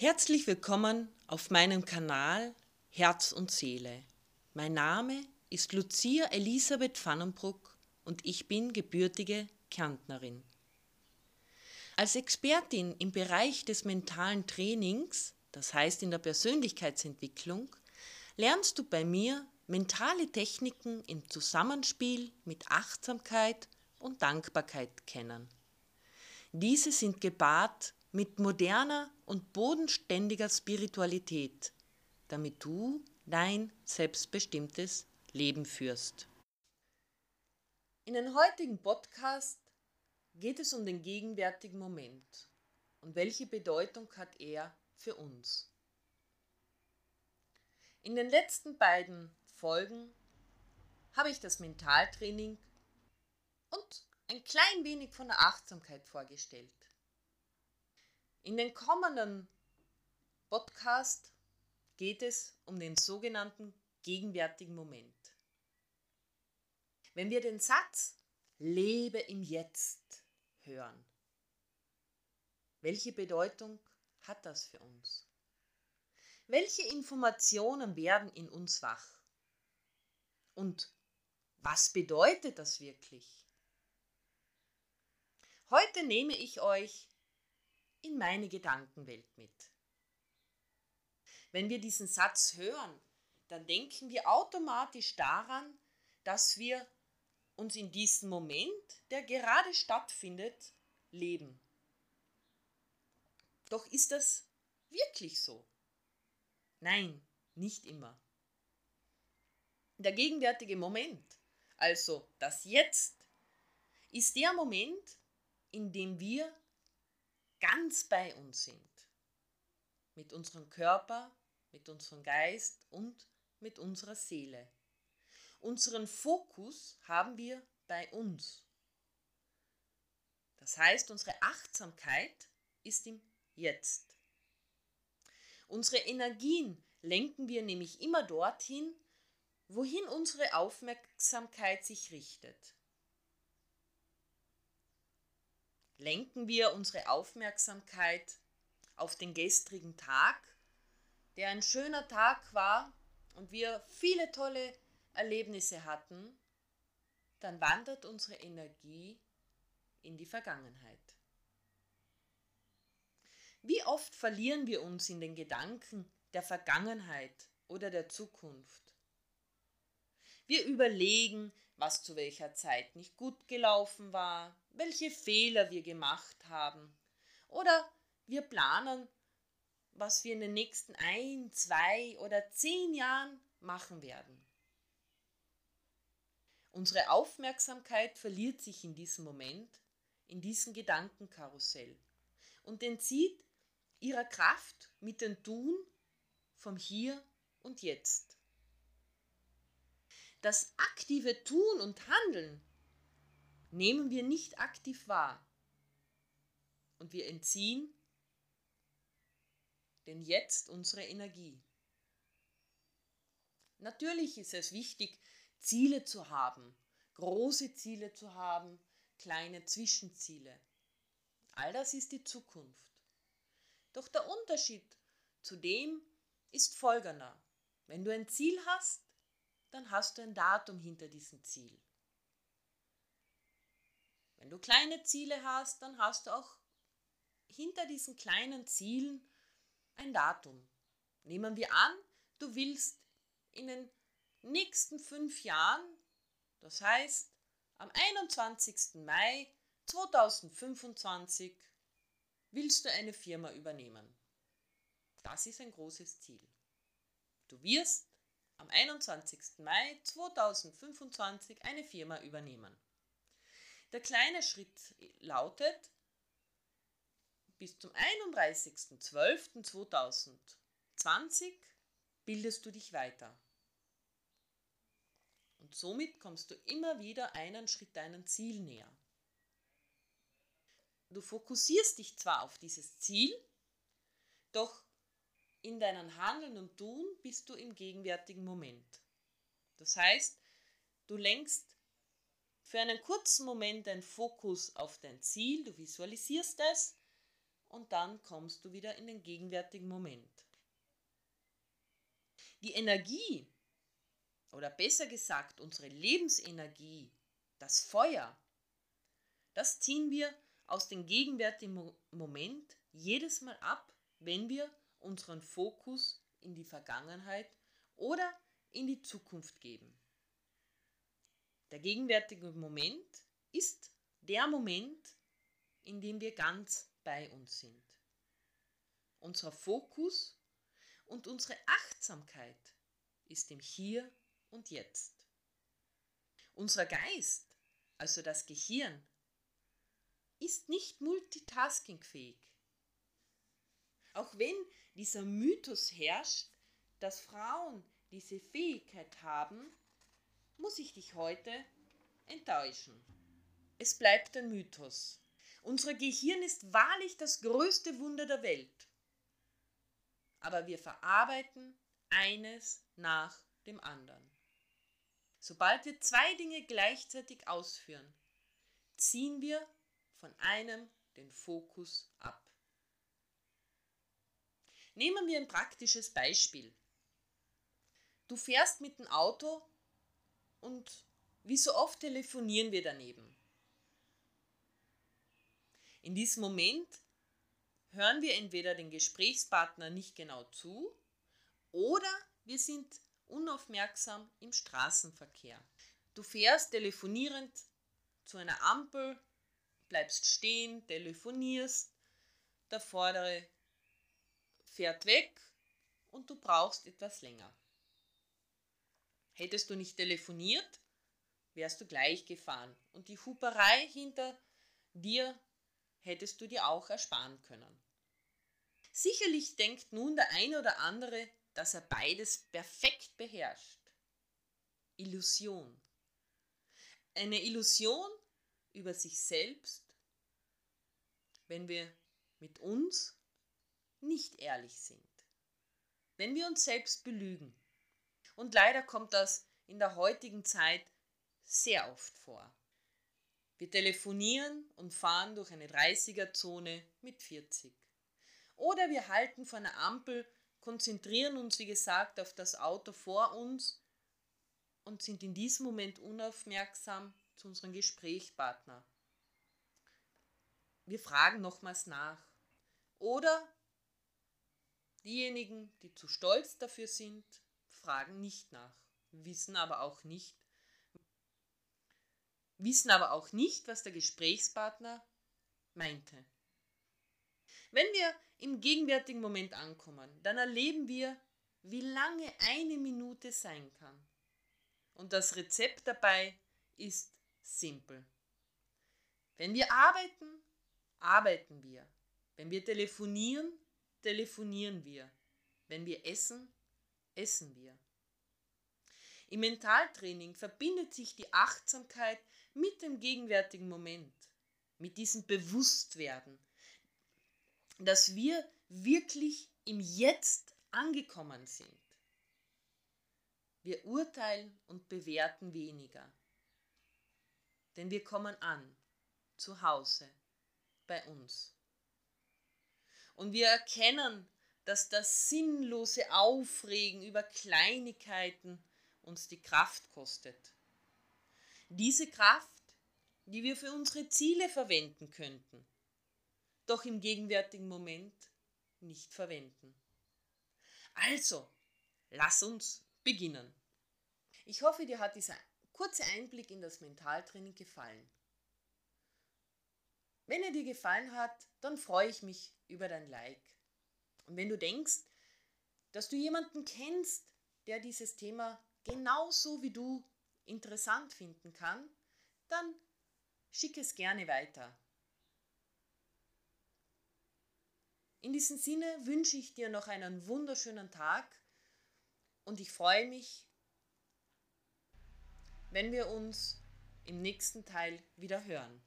Herzlich willkommen auf meinem Kanal Herz und Seele. Mein Name ist Lucia Elisabeth Vannenbruck und ich bin gebürtige Kärntnerin. Als Expertin im Bereich des mentalen Trainings, das heißt in der Persönlichkeitsentwicklung, lernst du bei mir mentale Techniken im Zusammenspiel mit Achtsamkeit und Dankbarkeit kennen. Diese sind gepaart mit moderner und bodenständiger Spiritualität, damit du dein selbstbestimmtes Leben führst. In den heutigen Podcast geht es um den gegenwärtigen Moment und welche Bedeutung hat er für uns. In den letzten beiden Folgen habe ich das Mentaltraining und ein klein wenig von der Achtsamkeit vorgestellt. In den kommenden Podcast geht es um den sogenannten gegenwärtigen Moment. Wenn wir den Satz Lebe im Jetzt hören, welche Bedeutung hat das für uns? Welche Informationen werden in uns wach? Und was bedeutet das wirklich? Heute nehme ich euch in meine Gedankenwelt mit. Wenn wir diesen Satz hören, dann denken wir automatisch daran, dass wir uns in diesem Moment, der gerade stattfindet, leben. Doch ist das wirklich so? Nein, nicht immer. Der gegenwärtige Moment, also das Jetzt, ist der Moment, in dem wir ganz bei uns sind. Mit unserem Körper, mit unserem Geist und mit unserer Seele. Unseren Fokus haben wir bei uns. Das heißt, unsere Achtsamkeit ist im Jetzt. Unsere Energien lenken wir nämlich immer dorthin, wohin unsere Aufmerksamkeit sich richtet. Lenken wir unsere Aufmerksamkeit auf den gestrigen Tag, der ein schöner Tag war und wir viele tolle Erlebnisse hatten, dann wandert unsere Energie in die Vergangenheit. Wie oft verlieren wir uns in den Gedanken der Vergangenheit oder der Zukunft? Wir überlegen, was zu welcher Zeit nicht gut gelaufen war, welche Fehler wir gemacht haben. Oder wir planen, was wir in den nächsten ein, zwei oder zehn Jahren machen werden. Unsere Aufmerksamkeit verliert sich in diesem Moment, in diesem Gedankenkarussell und entzieht ihrer Kraft mit dem Tun vom Hier und Jetzt. Das aktive Tun und Handeln nehmen wir nicht aktiv wahr. Und wir entziehen denn jetzt unsere Energie. Natürlich ist es wichtig, Ziele zu haben, große Ziele zu haben, kleine Zwischenziele. All das ist die Zukunft. Doch der Unterschied zu dem ist folgender. Wenn du ein Ziel hast, dann hast du ein Datum hinter diesem Ziel. Wenn du kleine Ziele hast, dann hast du auch hinter diesen kleinen Zielen ein Datum. Nehmen wir an, du willst in den nächsten fünf Jahren, das heißt am 21. Mai 2025, willst du eine Firma übernehmen. Das ist ein großes Ziel. Du wirst am 21. Mai 2025 eine Firma übernehmen. Der kleine Schritt lautet, bis zum 31.12.2020 bildest du dich weiter. Und somit kommst du immer wieder einen Schritt deinem Ziel näher. Du fokussierst dich zwar auf dieses Ziel, doch in deinem Handeln und Tun bist du im gegenwärtigen Moment. Das heißt, du lenkst für einen kurzen Moment deinen Fokus auf dein Ziel, du visualisierst es und dann kommst du wieder in den gegenwärtigen Moment. Die Energie, oder besser gesagt unsere Lebensenergie, das Feuer, das ziehen wir aus dem gegenwärtigen Moment jedes Mal ab, wenn wir unseren Fokus in die Vergangenheit oder in die Zukunft geben. Der gegenwärtige Moment ist der Moment, in dem wir ganz bei uns sind. Unser Fokus und unsere Achtsamkeit ist im Hier und Jetzt. Unser Geist, also das Gehirn, ist nicht multitaskingfähig. Auch wenn dieser Mythos herrscht, dass Frauen diese Fähigkeit haben, muss ich dich heute enttäuschen. Es bleibt ein Mythos. Unser Gehirn ist wahrlich das größte Wunder der Welt. Aber wir verarbeiten eines nach dem anderen. Sobald wir zwei Dinge gleichzeitig ausführen, ziehen wir von einem den Fokus ab. Nehmen wir ein praktisches Beispiel. Du fährst mit dem Auto und wie so oft telefonieren wir daneben. In diesem Moment hören wir entweder den Gesprächspartner nicht genau zu oder wir sind unaufmerksam im Straßenverkehr. Du fährst telefonierend zu einer Ampel, bleibst stehen, telefonierst, der vordere fährt weg und du brauchst etwas länger. Hättest du nicht telefoniert, wärst du gleich gefahren und die Huperei hinter dir hättest du dir auch ersparen können. Sicherlich denkt nun der eine oder andere, dass er beides perfekt beherrscht. Illusion. Eine Illusion über sich selbst, wenn wir mit uns nicht ehrlich sind. Wenn wir uns selbst belügen. Und leider kommt das in der heutigen Zeit sehr oft vor. Wir telefonieren und fahren durch eine 30er-Zone mit 40. Oder wir halten vor einer Ampel konzentrieren uns, wie gesagt, auf das Auto vor uns und sind in diesem Moment unaufmerksam zu unserem Gesprächspartner. Wir fragen nochmals nach. Oder diejenigen, die zu stolz dafür sind, fragen nicht nach, wissen aber auch nicht, wissen aber auch nicht, was der Gesprächspartner meinte. Wenn wir im gegenwärtigen Moment ankommen, dann erleben wir, wie lange eine Minute sein kann. Und das Rezept dabei ist simpel. Wenn wir arbeiten, arbeiten wir. Wenn wir telefonieren, telefonieren wir. Wenn wir essen, essen wir. Im Mentaltraining verbindet sich die Achtsamkeit mit dem gegenwärtigen Moment, mit diesem Bewusstwerden, dass wir wirklich im Jetzt angekommen sind. Wir urteilen und bewerten weniger, denn wir kommen an, zu Hause, bei uns. Und wir erkennen, dass das sinnlose Aufregen über Kleinigkeiten uns die Kraft kostet. Diese Kraft, die wir für unsere Ziele verwenden könnten doch im gegenwärtigen Moment nicht verwenden. Also, lass uns beginnen. Ich hoffe, dir hat dieser kurze Einblick in das Mentaltraining gefallen. Wenn er dir gefallen hat, dann freue ich mich über dein Like. Und wenn du denkst, dass du jemanden kennst, der dieses Thema genauso wie du interessant finden kann, dann schick es gerne weiter. In diesem Sinne wünsche ich dir noch einen wunderschönen Tag und ich freue mich, wenn wir uns im nächsten Teil wieder hören.